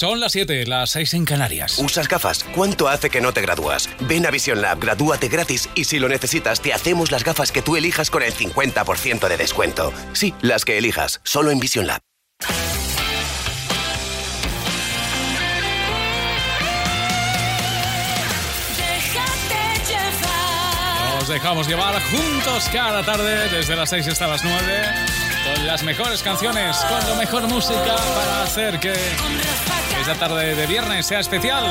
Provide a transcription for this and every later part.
Son las 7, las 6 en Canarias. ¿Usas gafas? ¿Cuánto hace que no te gradúas? Ven a Vision Lab, gradúate gratis y si lo necesitas te hacemos las gafas que tú elijas con el 50% de descuento. Sí, las que elijas, solo en Vision Lab. Nos dejamos llevar juntos cada tarde desde las 6 hasta las 9 con las mejores canciones, con la mejor música para hacer que esta tarde de viernes sea especial.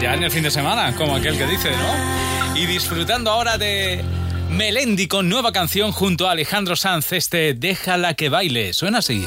Ya en el fin de semana, como aquel que dice, ¿no? Y disfrutando ahora de Melendi con nueva canción junto a Alejandro Sanz, este Déjala que baile. Suena así.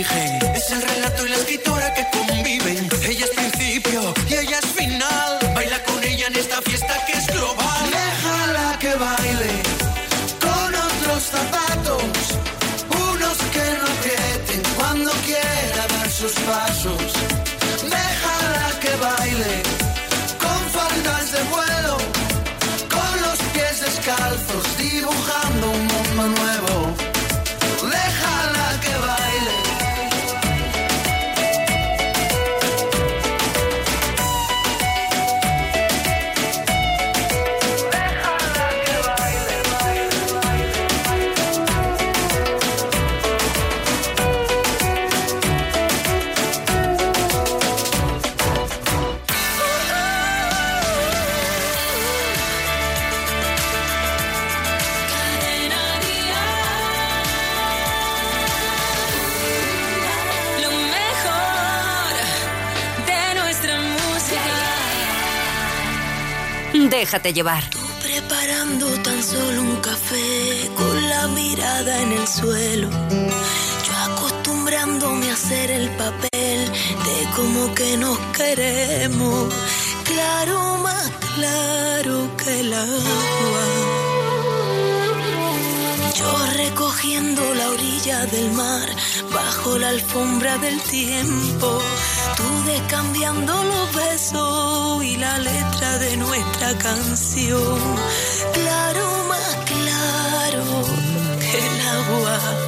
es el relato y la escritora que conviven. Ella es principio y ella es final. Baila con ella en esta fiesta que es global. Déjala que baile con otros zapatos, unos que no aprieten cuando quiera dar sus pasos. Déjala que baile con faldas de vuelo, con los pies descalzos, dibujando un Déjate llevar. Preparando tan solo un café con la mirada en el suelo. Yo acostumbrándome a hacer el papel de como que nos queremos. Claro, más claro que el agua. Yo recogiendo la orilla del mar bajo la alfombra del tiempo. Tú descambiando los besos y la letra de nuestra canción. Claro, más claro que el agua.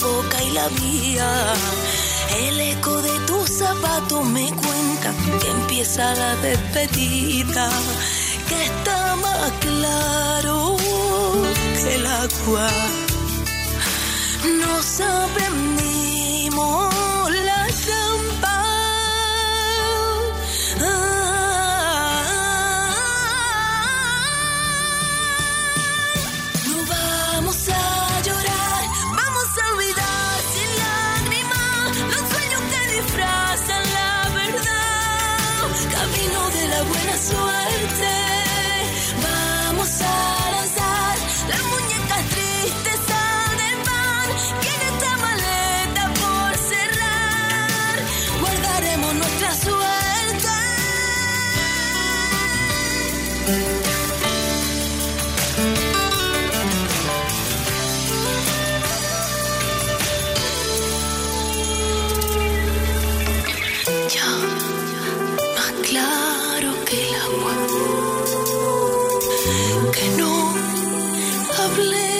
Boca y la mía. El eco de tus zapatos me cuenta que empieza la despedida, que está más claro que el agua. Nos aprendimos Que no hablemos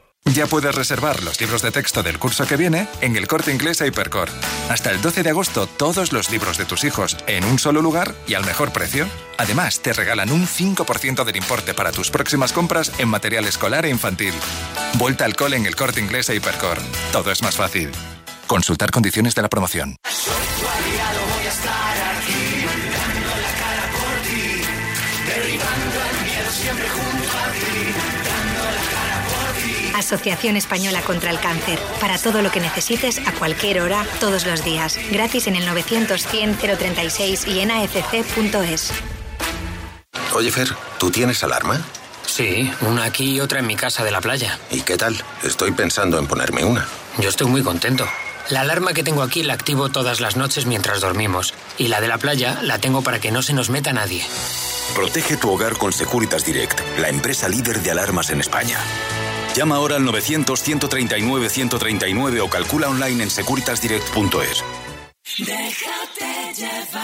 Ya puedes reservar los libros de texto del curso que viene en el corte inglés a Hipercore. Hasta el 12 de agosto, todos los libros de tus hijos en un solo lugar y al mejor precio. Además, te regalan un 5% del importe para tus próximas compras en material escolar e infantil. Vuelta al cole en el corte inglés a Hipercore. Todo es más fácil. Consultar condiciones de la promoción. Asociación Española contra el Cáncer. Para todo lo que necesites, a cualquier hora, todos los días. Gratis en el 900-100-036 y en afc.es. Oye, Fer, ¿tú tienes alarma? Sí, una aquí y otra en mi casa de la playa. ¿Y qué tal? Estoy pensando en ponerme una. Yo estoy muy contento. La alarma que tengo aquí la activo todas las noches mientras dormimos. Y la de la playa la tengo para que no se nos meta nadie. Protege tu hogar con Securitas Direct, la empresa líder de alarmas en España. Llama ahora al 900-139-139 o calcula online en securitasdirect.es. Déjate llevar.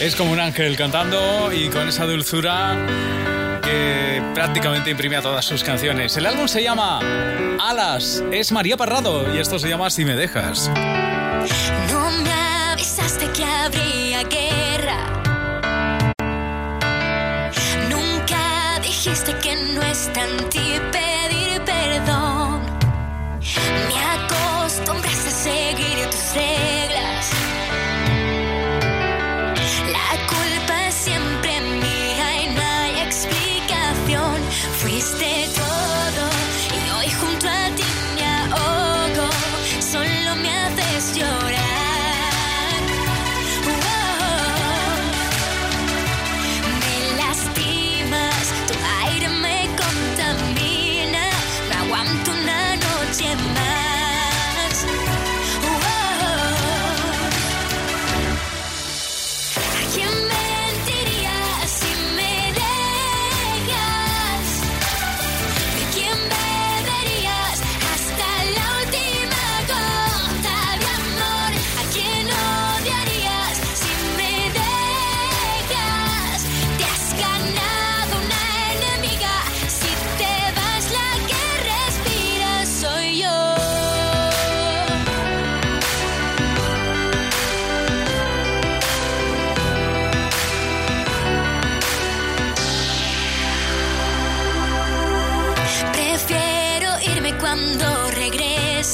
Es como un ángel cantando y con esa dulzura que prácticamente imprime a todas sus canciones. El álbum se llama Alas, es María Parrado y esto se llama Si me dejas. No me avisaste que habría guerra. Nunca dijiste que no está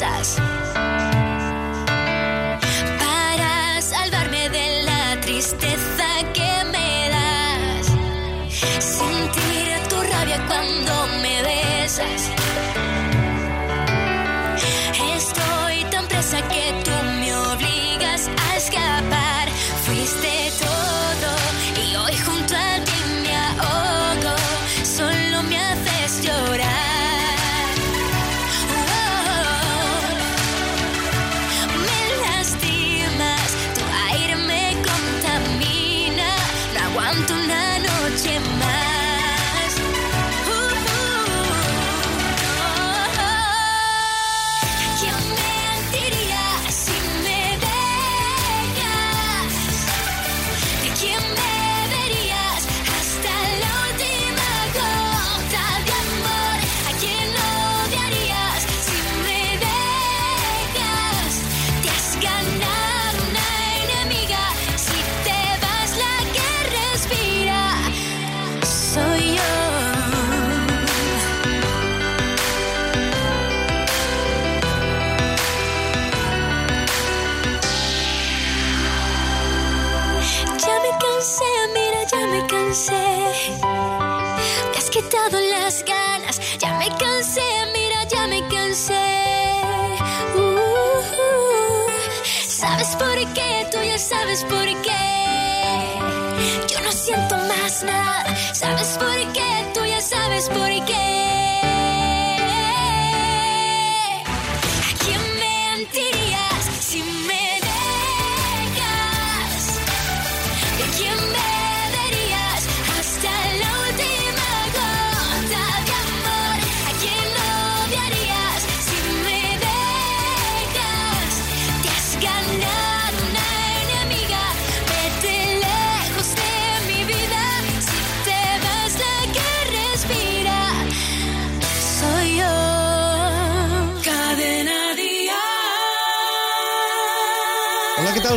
success. Siento más nada. ¿Sabes por qué? Tú ya sabes por qué.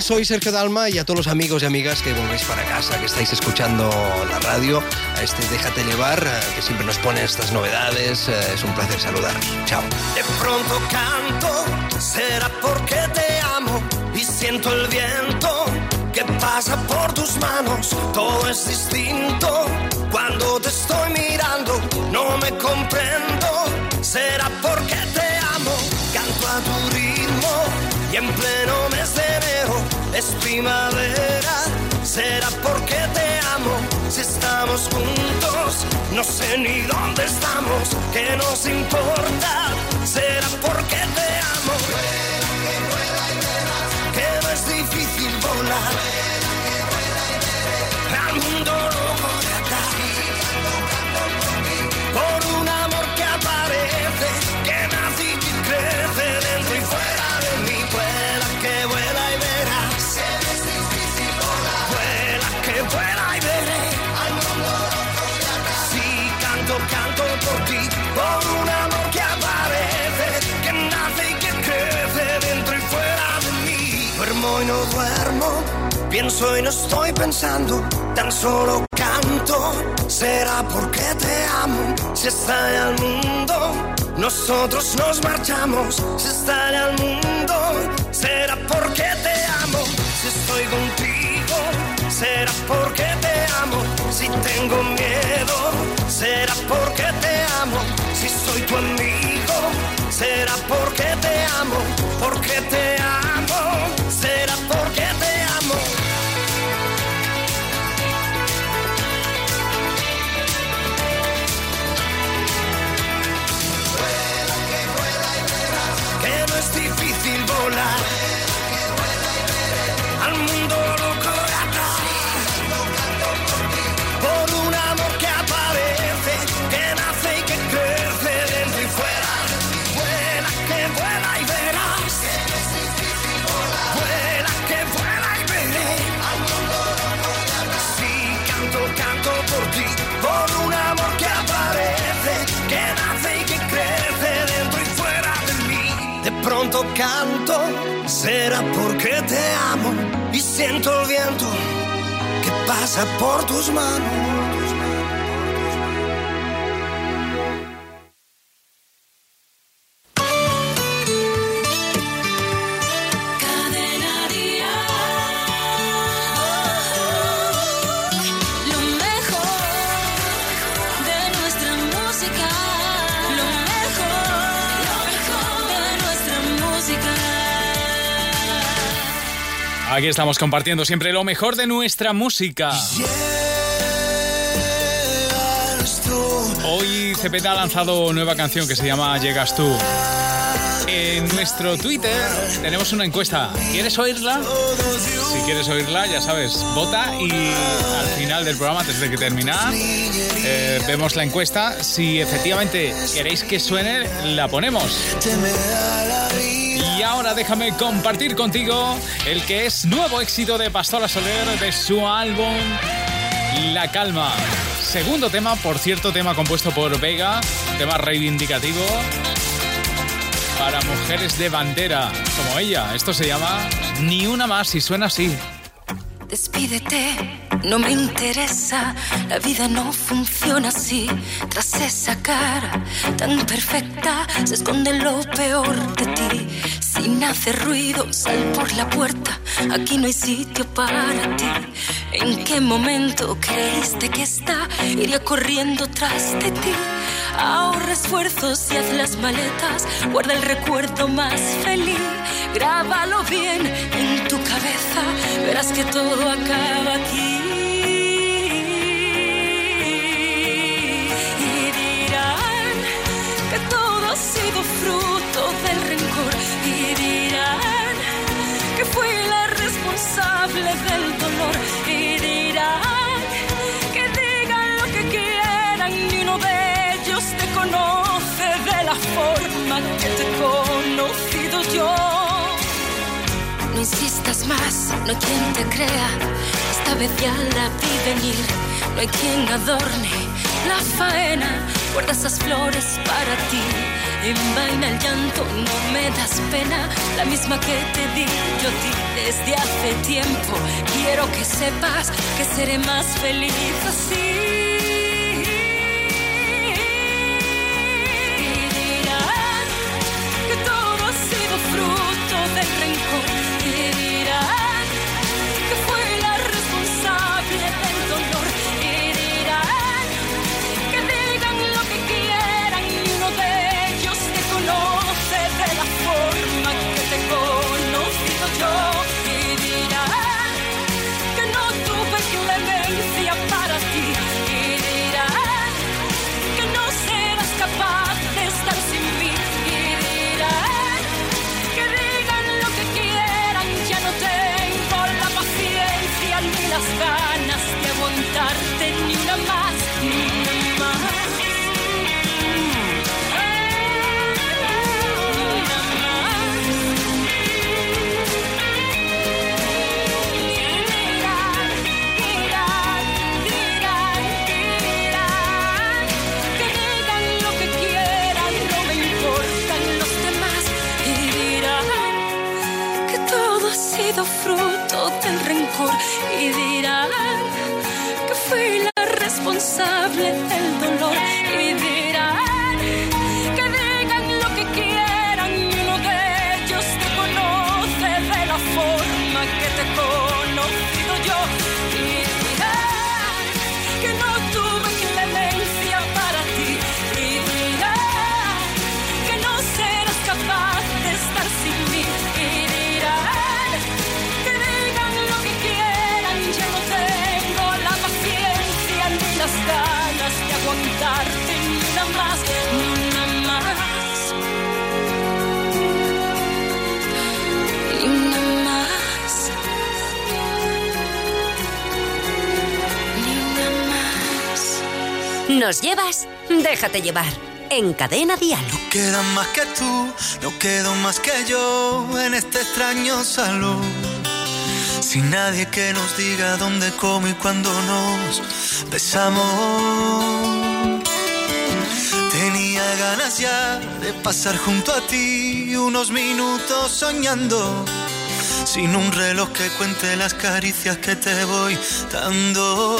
Soy Sergio Dalma y a todos los amigos y amigas que volvéis para casa, que estáis escuchando la radio, a este Déjate llevar, eh, que siempre nos pone estas novedades. eh, Es un placer saludaros. Chao. De pronto canto, será porque te amo y siento el viento que pasa por tus manos. Todo es distinto cuando te estoy mirando, no me comprendo. Será porque te amo, canto a tu ritmo y en pleno mes de enero es primavera. Será porque te amo si estamos juntos. No sé ni dónde estamos, que nos importa. Será porque te amo. Que no es difícil volar. Pienso y no estoy pensando, tan solo canto. Será porque te amo, si estalla al mundo, nosotros nos marchamos. Si estalla al mundo, será porque te amo, si estoy contigo. Será porque te amo, si tengo miedo. Será porque te amo, si soy tu amigo. Será porque te amo, porque te amo. Canto, será porque te amo y siento el viento que pasa por tus manos. Aquí estamos compartiendo siempre lo mejor de nuestra música. Hoy Cepeda ha lanzado nueva canción que se llama Llegas tú. En nuestro Twitter tenemos una encuesta. ¿Quieres oírla? Si quieres oírla, ya sabes, vota y al final del programa, antes de que termine, eh, vemos la encuesta. Si efectivamente queréis que suene, la ponemos. Déjame compartir contigo el que es nuevo éxito de Pastora Soler de su álbum La Calma. Segundo tema, por cierto, tema compuesto por Vega, tema reivindicativo para mujeres de bandera como ella. Esto se llama Ni una más y suena así. Despídete, no me interesa, la vida no funciona así. Tras esa cara tan perfecta se esconde lo peor de ti. Sin hacer ruido, sal por la puerta, aquí no hay sitio para ti. ¿En qué momento creíste que está? Iría corriendo tras de ti. Ahorra esfuerzos y haz las maletas, guarda el recuerdo más feliz. Grábalo bien en tu cabeza, verás que todo acaba aquí. Y dirán que todo ha sido fruto del rencor. Responsable del dolor. Y dirán que digan lo que quieran, ni uno de ellos te conoce de la forma que te he conocido yo. No insistas más, no hay quien te crea. Esta vez ya la vi venir. No hay quien adorne la faena. Guarda esas flores para ti. Envaina el llanto, no me das pena. La misma que te di yo ti desde hace tiempo. Quiero que sepas que seré más feliz así. amor. Nos llevas, déjate llevar. En Cadena Dial. Queda más que tú, no quedo más que yo en este extraño salón. Sin nadie que nos diga dónde, cómo y cuándo nos besamos. Tenía ganas ya de pasar junto a ti unos minutos soñando. Sin un reloj que cuente las caricias que te voy dando.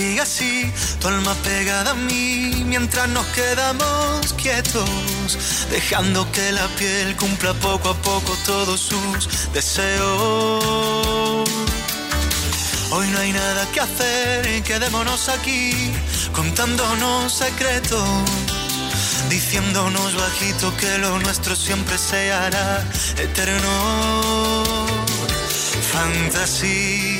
Siga así, tu alma pegada a mí, mientras nos quedamos quietos, dejando que la piel cumpla poco a poco todos sus deseos. Hoy no hay nada que hacer, quedémonos aquí, contándonos secretos, diciéndonos bajito que lo nuestro siempre se hará eterno. Fantasía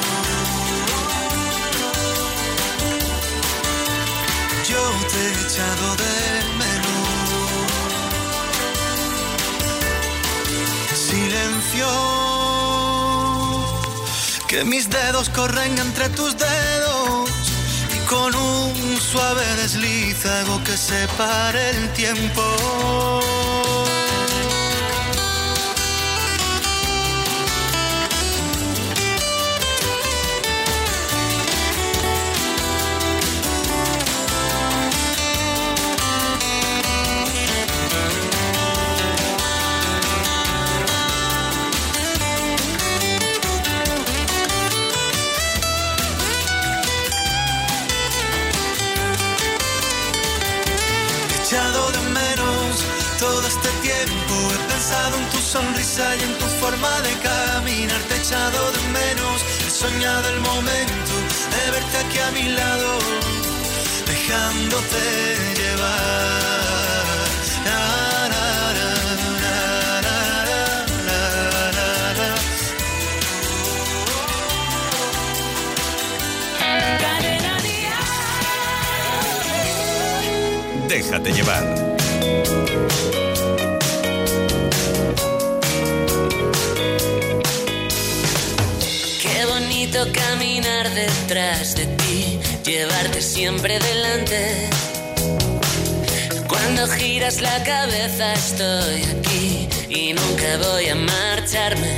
Yo te he echado de menos. Silencio. Que mis dedos corren entre tus dedos y con un suave desliz hago que se pare el tiempo. Soñado el momento de verte aquí a mi lado, dejándote llevar. Déjate llevar. Bonito caminar detrás de ti, llevarte siempre delante. Cuando giras la cabeza estoy aquí y nunca voy a marcharme.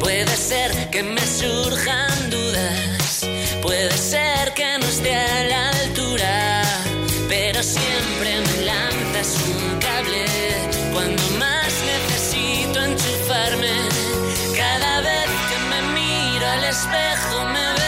Puede ser que me surjan dudas, puede ser que no esté a la altura, pero siempre me lanzas un cable cuando más necesito enchufarme. Espejo me veo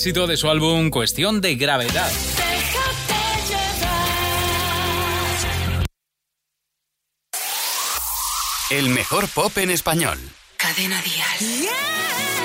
éxito de su álbum Cuestión de Gravedad. El mejor pop en español. Cadena Díaz.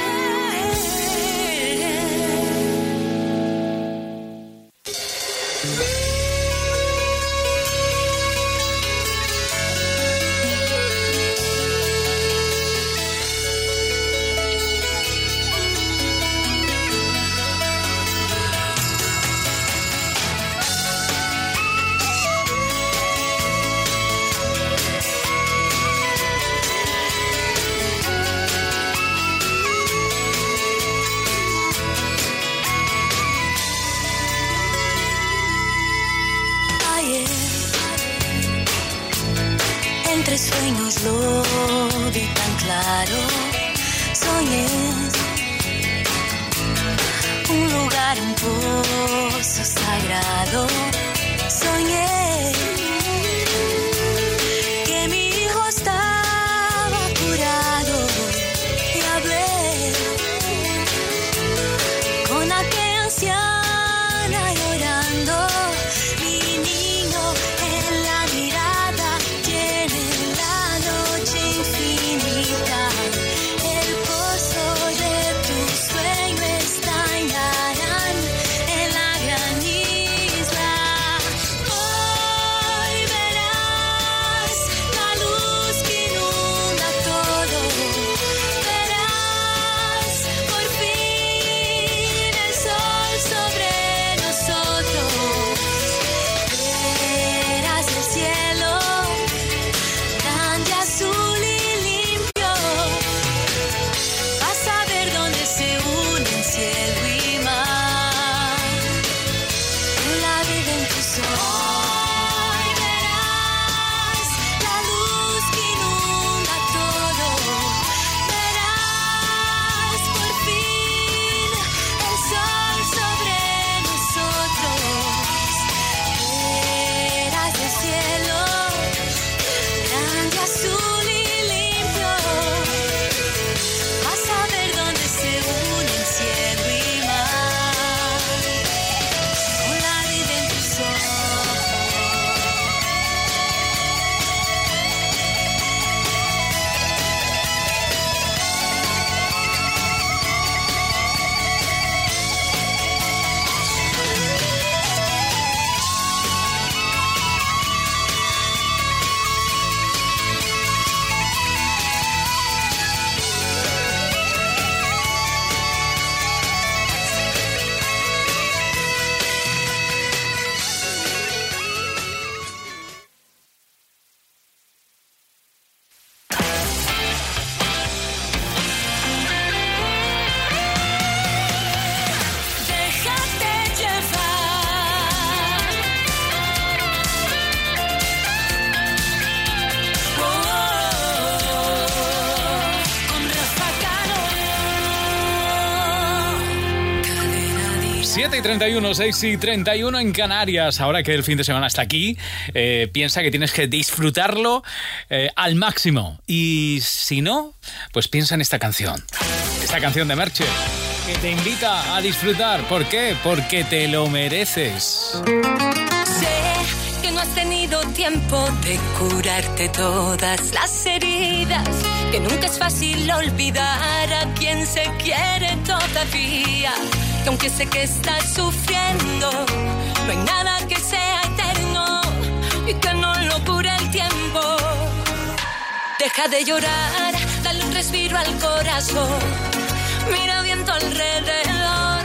31, 6 y 31 en Canarias. Ahora que el fin de semana está aquí, eh, piensa que tienes que disfrutarlo eh, al máximo. Y si no, pues piensa en esta canción. Esta canción de Merche, que te invita a disfrutar. ¿Por qué? Porque te lo mereces. Sé que no has tenido tiempo de curarte todas las heridas, que nunca es fácil olvidar a quien se quiere todavía, que aunque sé que estás sufriendo, no hay nada que sea eterno y que no lo cure el tiempo. Deja de llorar, dale un respiro al corazón, mira bien tu alrededor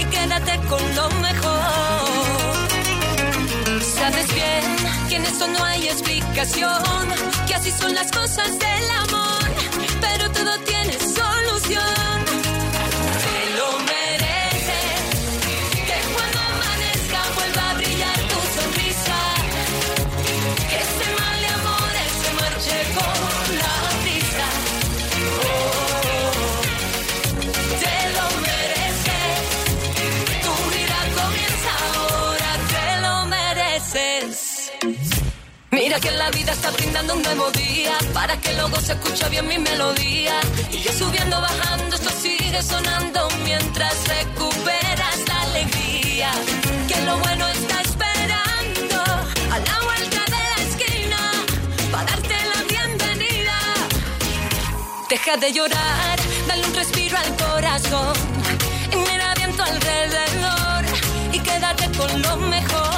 y quédate con lo mejor. Sabes bien que en esto no hay explicación, que así son las cosas del amor, pero todo tiene solución. Que la vida está brindando un nuevo día para que luego se escuche bien mi melodía. Y yo subiendo, bajando, esto sigue sonando mientras recuperas la alegría. Que lo bueno está esperando a la vuelta de la esquina para darte la bienvenida. Deja de llorar, dale un respiro al corazón. Y mira bien tu alrededor y quédate con lo mejor.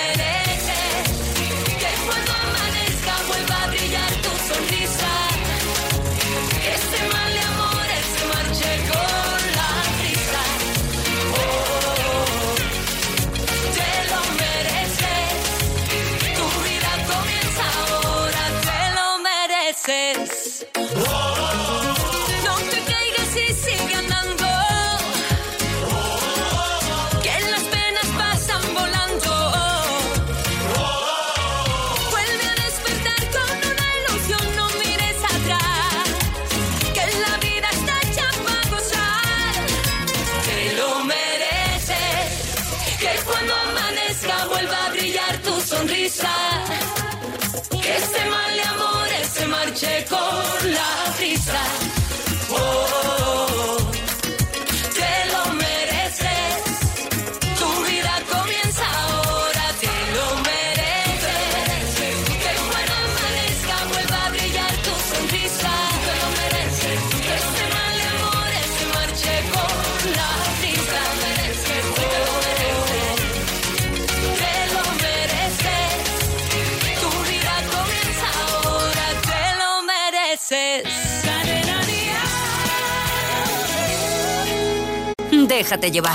ba.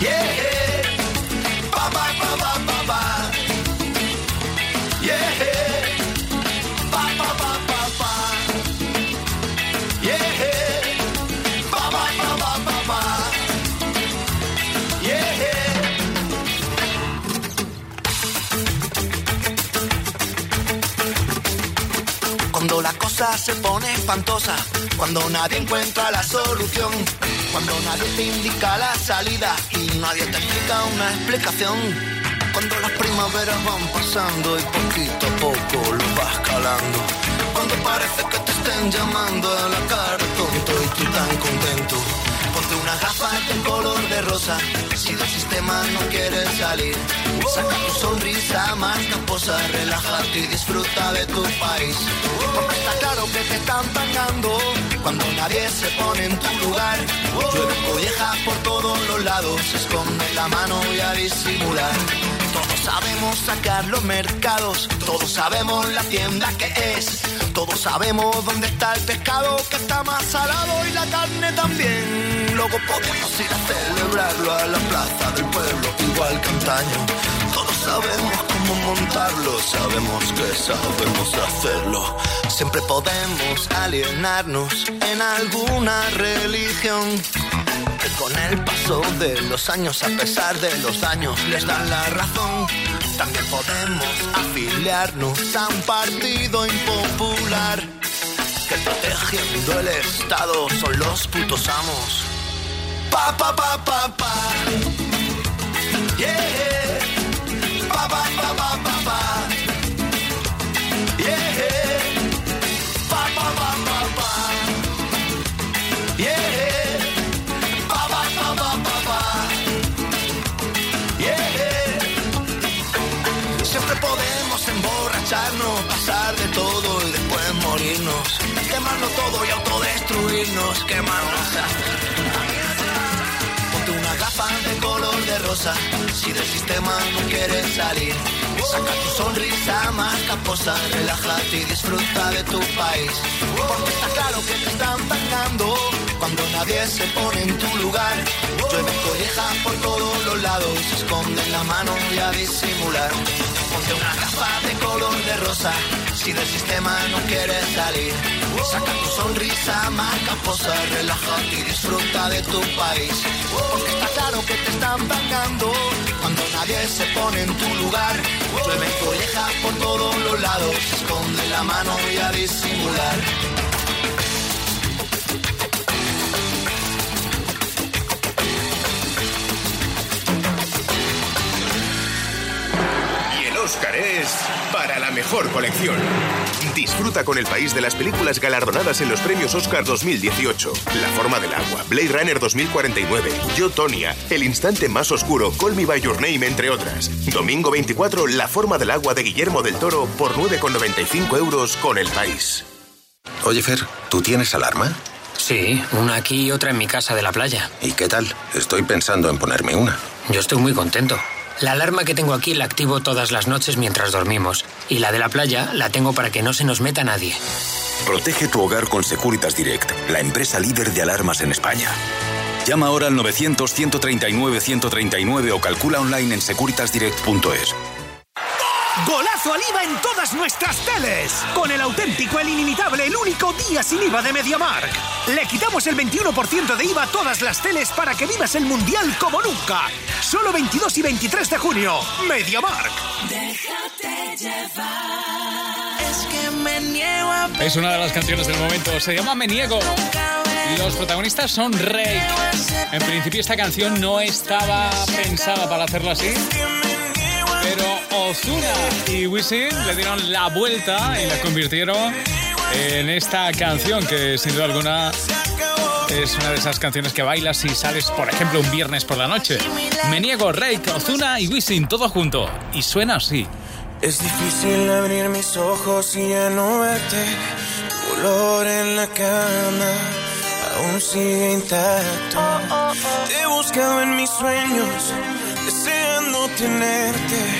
Yeah. Cuando la cosa se pone espantosa, cuando nadie encuentra la solución, cuando nadie te indica la salida y nadie te explica una explicación. Cuando las primaveras van pasando y poquito a poco lo vas calando. Cuando parece que te estén llamando a la cara tonto y tú tan contento. Ponte unas gafas de color de rosa si del sistema no quieres salir. Saca tu sonrisa más camposa, relájate y disfruta de tu país. Porque está claro que te están pagando cuando nadie se pone en tu lugar. Llueve collejas por todos los lados, esconde la mano y a disimular. Todos sabemos sacar los mercados, todos sabemos la tienda que es, todos sabemos dónde está el pescado que está más salado y la carne también. Luego podemos ir a celebrarlo a la plaza del pueblo, igual que. Todos sabemos cómo montarlo, sabemos que sabemos hacerlo. Siempre podemos alienarnos en alguna religión. con el paso de los años, a pesar de los daños, les dan la razón. También podemos afiliarnos a un partido impopular que protegiendo el Estado son los putos amos. Pa pa pa pa pa. Yeah. Pa pa pa pa pa si del sistema no quieres salir. Saca tu sonrisa más caposa, relájate y disfruta de tu país. Porque está claro que te están pagando nadie se pone en tu lugar. Llueve collejas por todos los lados, esconden la mano y a disimular. Ponte una gafa de color de rosa, si del sistema no quieres salir. Saca tu sonrisa más caposa, relájate y disfruta de tu país. Porque está claro que te están pagando cuando nadie se pone en tu lugar. Llueven collejas por todos los lados, esconde la mano y a disimular. Y el Oscar es para la mejor colección. Disfruta con el país de las películas galardonadas en los premios Oscar 2018. La forma del agua, Blade Runner 2049, Yo Tonia, El instante más oscuro, Call Me By Your Name, entre otras. Domingo 24, La forma del agua de Guillermo del Toro por 9,95 euros con el país. Oye, Fer, ¿tú tienes alarma? Sí, una aquí y otra en mi casa de la playa. ¿Y qué tal? Estoy pensando en ponerme una. Yo estoy muy contento. La alarma que tengo aquí la activo todas las noches mientras dormimos. Y la de la playa la tengo para que no se nos meta nadie. Protege tu hogar con Securitas Direct, la empresa líder de alarmas en España. Llama ahora al 900-139-139 o calcula online en securitasdirect.es. Golazo al IVA en todas nuestras teles. Con el auténtico, el inimitable, el único día sin IVA de MediaMark. Le quitamos el 21% de IVA a todas las teles para que vivas el Mundial como nunca. Solo 22 y 23 de junio. MediaMark. Déjate llevar. Es que me niego a Es una de las canciones del momento. Se llama Me Niego. Los protagonistas son Rake. En principio esta canción no estaba pensada para hacerlo así. Pero Ozuna y Wisin le dieron la vuelta y la convirtieron en esta canción que sin duda alguna es una de esas canciones que bailas si sales, por ejemplo, un viernes por la noche. Me niego, Rake, Ozuna y Wisin, todo junto. Y suena así. Es difícil abrir mis ojos y ya no verte. Tu olor en la cama aún sigue intacto. Te he buscado en mis sueños, deseando tenerte.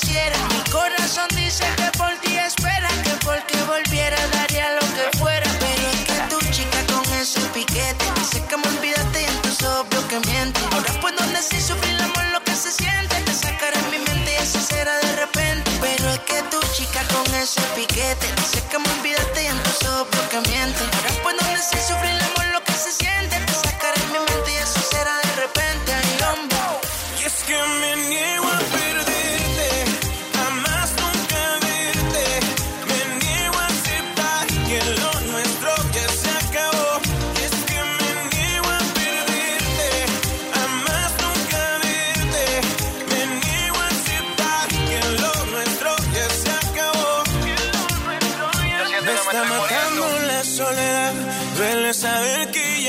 Mi corazón dice que por ti espera. Que porque volviera daría lo que fuera. Pero es que tu chica con ese piquete. Dice que me olvidaste y entonces obvio que miente. Ahora puedo decir sufrir el amor lo que se siente. Te sacaré en mi mente y así será de repente. Pero es que tu chica con ese piquete. Dice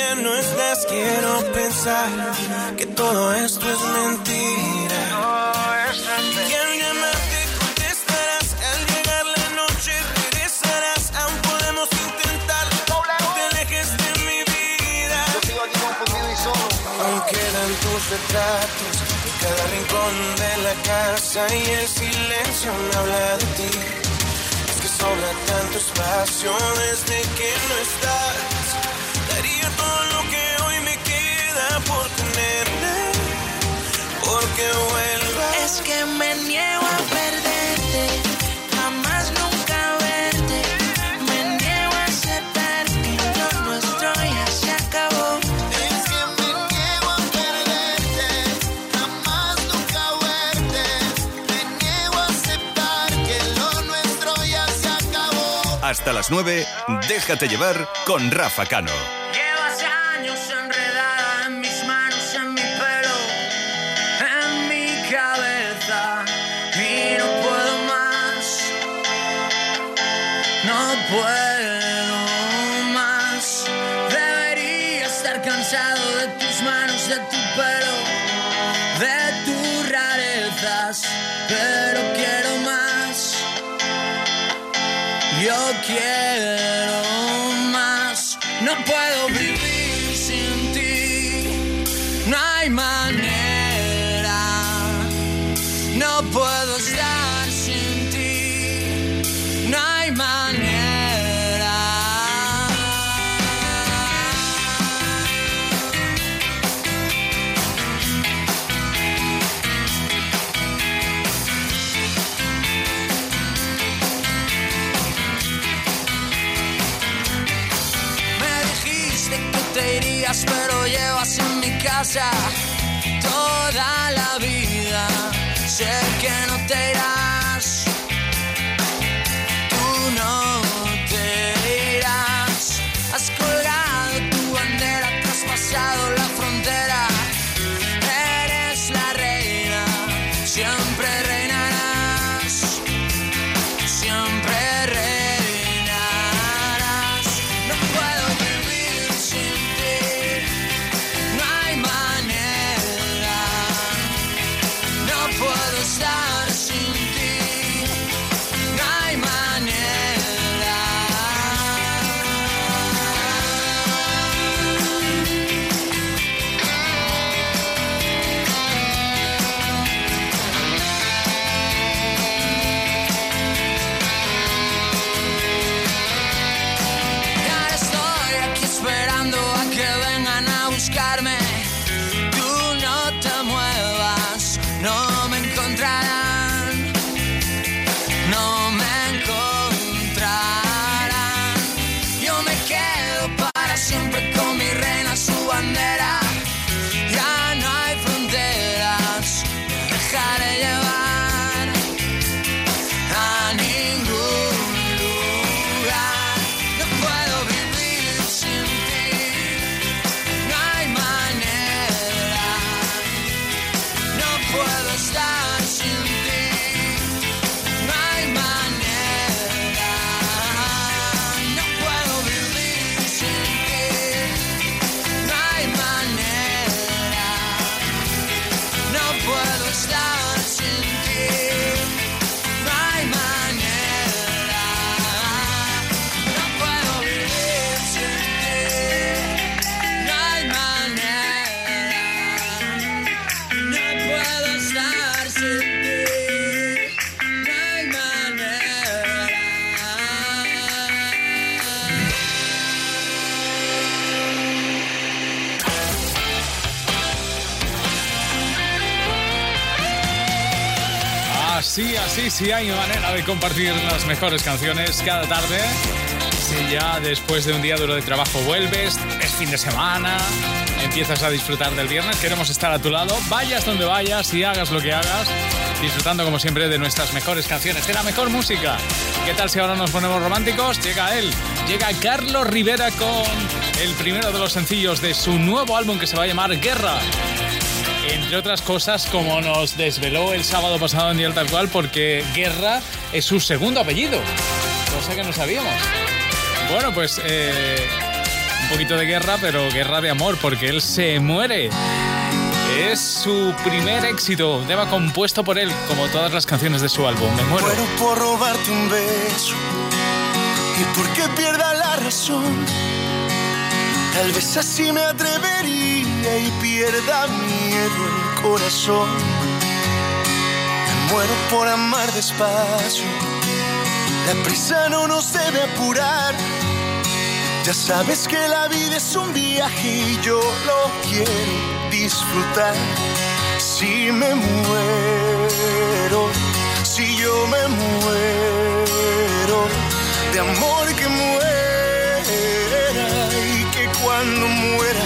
que no estás. Quiero pensar que todo esto es mentira. Que alguien más te contestarás. Al llegar la noche regresarás. Aún podemos intentar. No te alejes de mi vida. Yo sigo aquí confundido y solo. Aún quedan tus retratos en cada rincón de la casa y el silencio me habla de ti. Es que sobra tanto espacio desde que no estás. Por porque vuelvas. Es que me niego a perderte, jamás nunca verte. Me niego a aceptar que lo nuestro ya se acabó. Es que me niego a perderte, jamás nunca verte. Me niego a aceptar que lo nuestro ya se acabó. Hasta las 9, déjate llevar con Rafa Cano. Puedo más. Debería estar cansado de tus manos, de tu pelo, de tus rarezas, pero quiero más. Yo quiero más, no puedo toda la vida. Sé que no te irás, Sí hay manera de compartir las mejores canciones cada tarde. Si ya después de un día duro de trabajo vuelves, es fin de semana, empiezas a disfrutar del viernes, queremos estar a tu lado, vayas donde vayas y hagas lo que hagas, disfrutando como siempre de nuestras mejores canciones, de la mejor música. ¿Qué tal si ahora nos ponemos románticos? Llega él, llega Carlos Rivera con el primero de los sencillos de su nuevo álbum que se va a llamar Guerra. Entre otras cosas, como nos desveló el sábado pasado en Día Tal Cual, porque Guerra es su segundo apellido. Cosa que no sabíamos. Bueno, pues eh, un poquito de guerra, pero guerra de amor, porque él se muere. Es su primer éxito, tema compuesto por él, como todas las canciones de su álbum. Me muero. Muero por robarte un beso y porque pierda la razón. Tal vez así me atrevería y pierda miedo el corazón. Me muero por amar despacio. La prisa no nos debe apurar. Ya sabes que la vida es un viaje y yo lo quiero disfrutar. Si me muero, si yo me muero, de amor que muera y que cuando muera,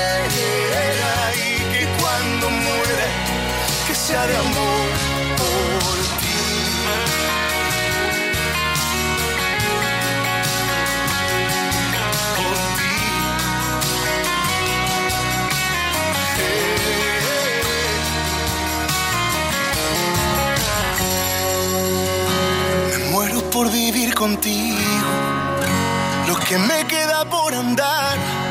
de amor por ti. Por ti. Me muero por vivir contigo, lo que me queda por andar.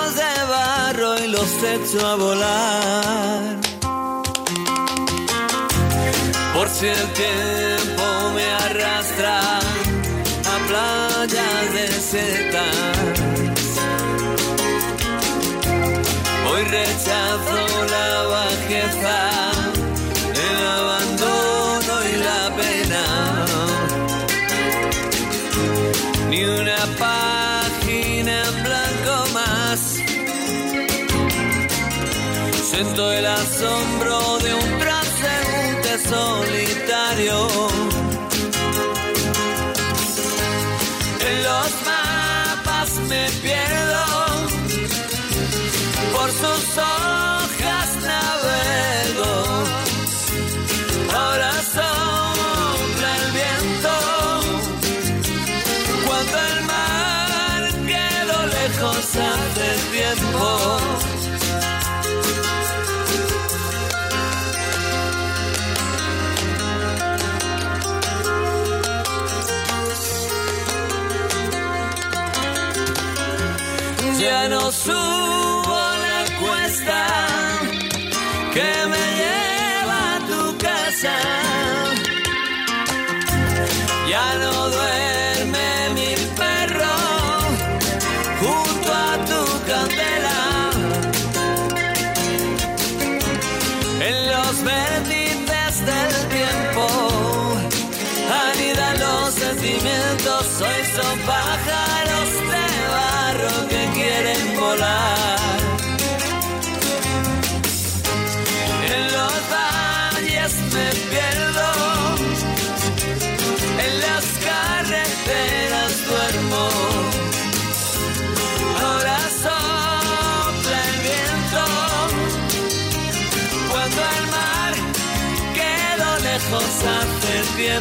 los echo a volar. Por si el tiempo me arrastra a playas desiertas. Hoy rechazo la bajeza, el abandono y la pena. Ni una página Siento el asombro de un transeúnte solitario.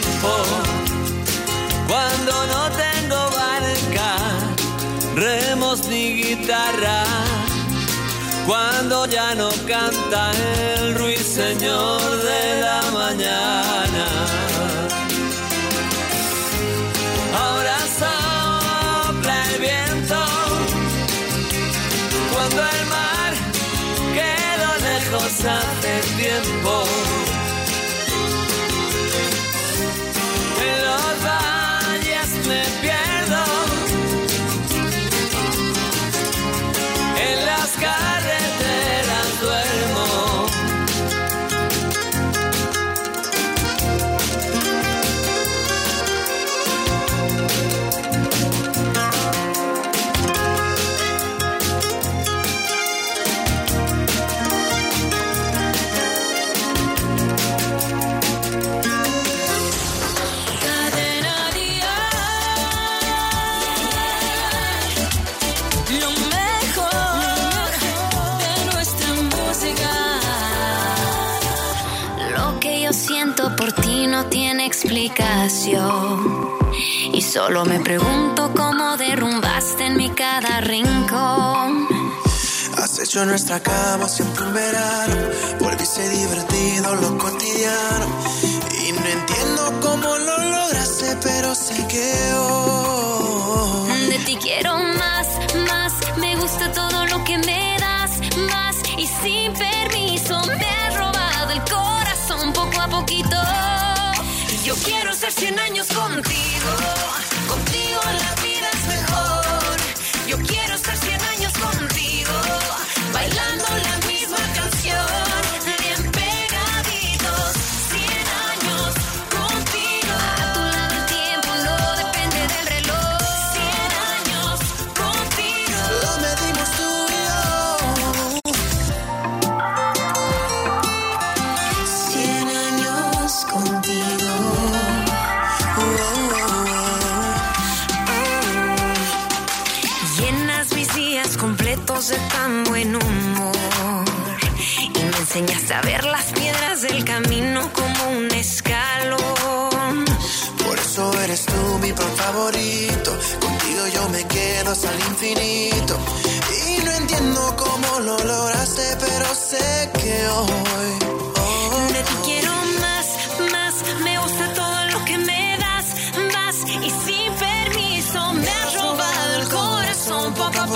tiempo. Cuando no tengo barca, remos ni guitarra. Cuando ya no canta el ruiseñor de la mañana. Y solo me pregunto cómo derrumbaste en mi cada rincón. Has hecho nuestra cama siempre un verano. Volviste divertido lo cotidiano. Y no entiendo cómo lo lograste, pero sé que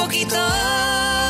poquito.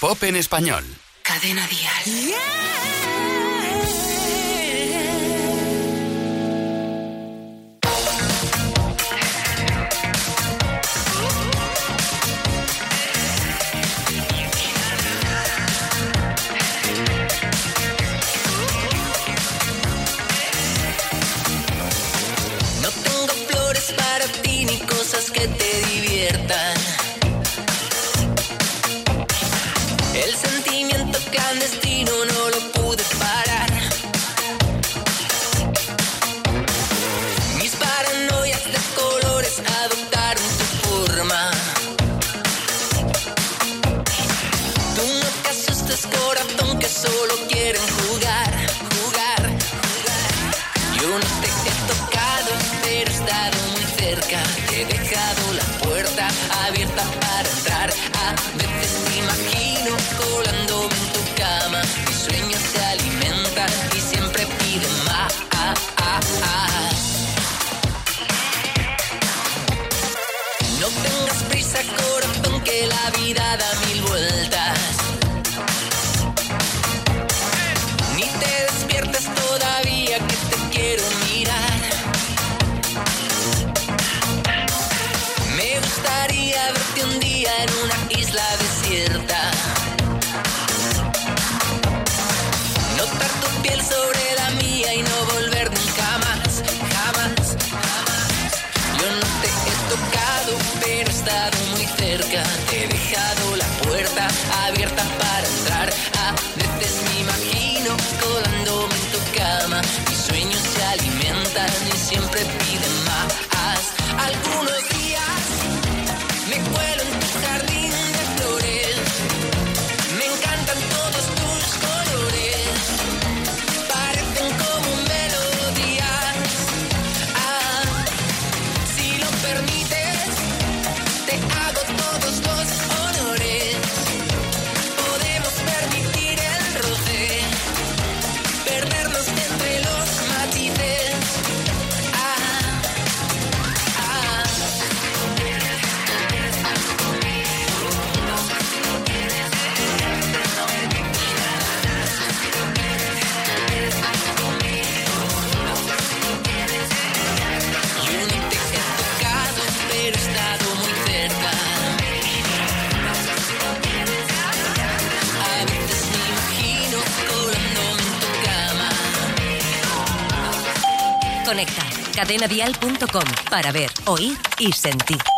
pop en español. Cadena Dial. No tengo flores para ti ni cosas que te diviertan vuelta. cadenadial.com para ver, oír y sentir.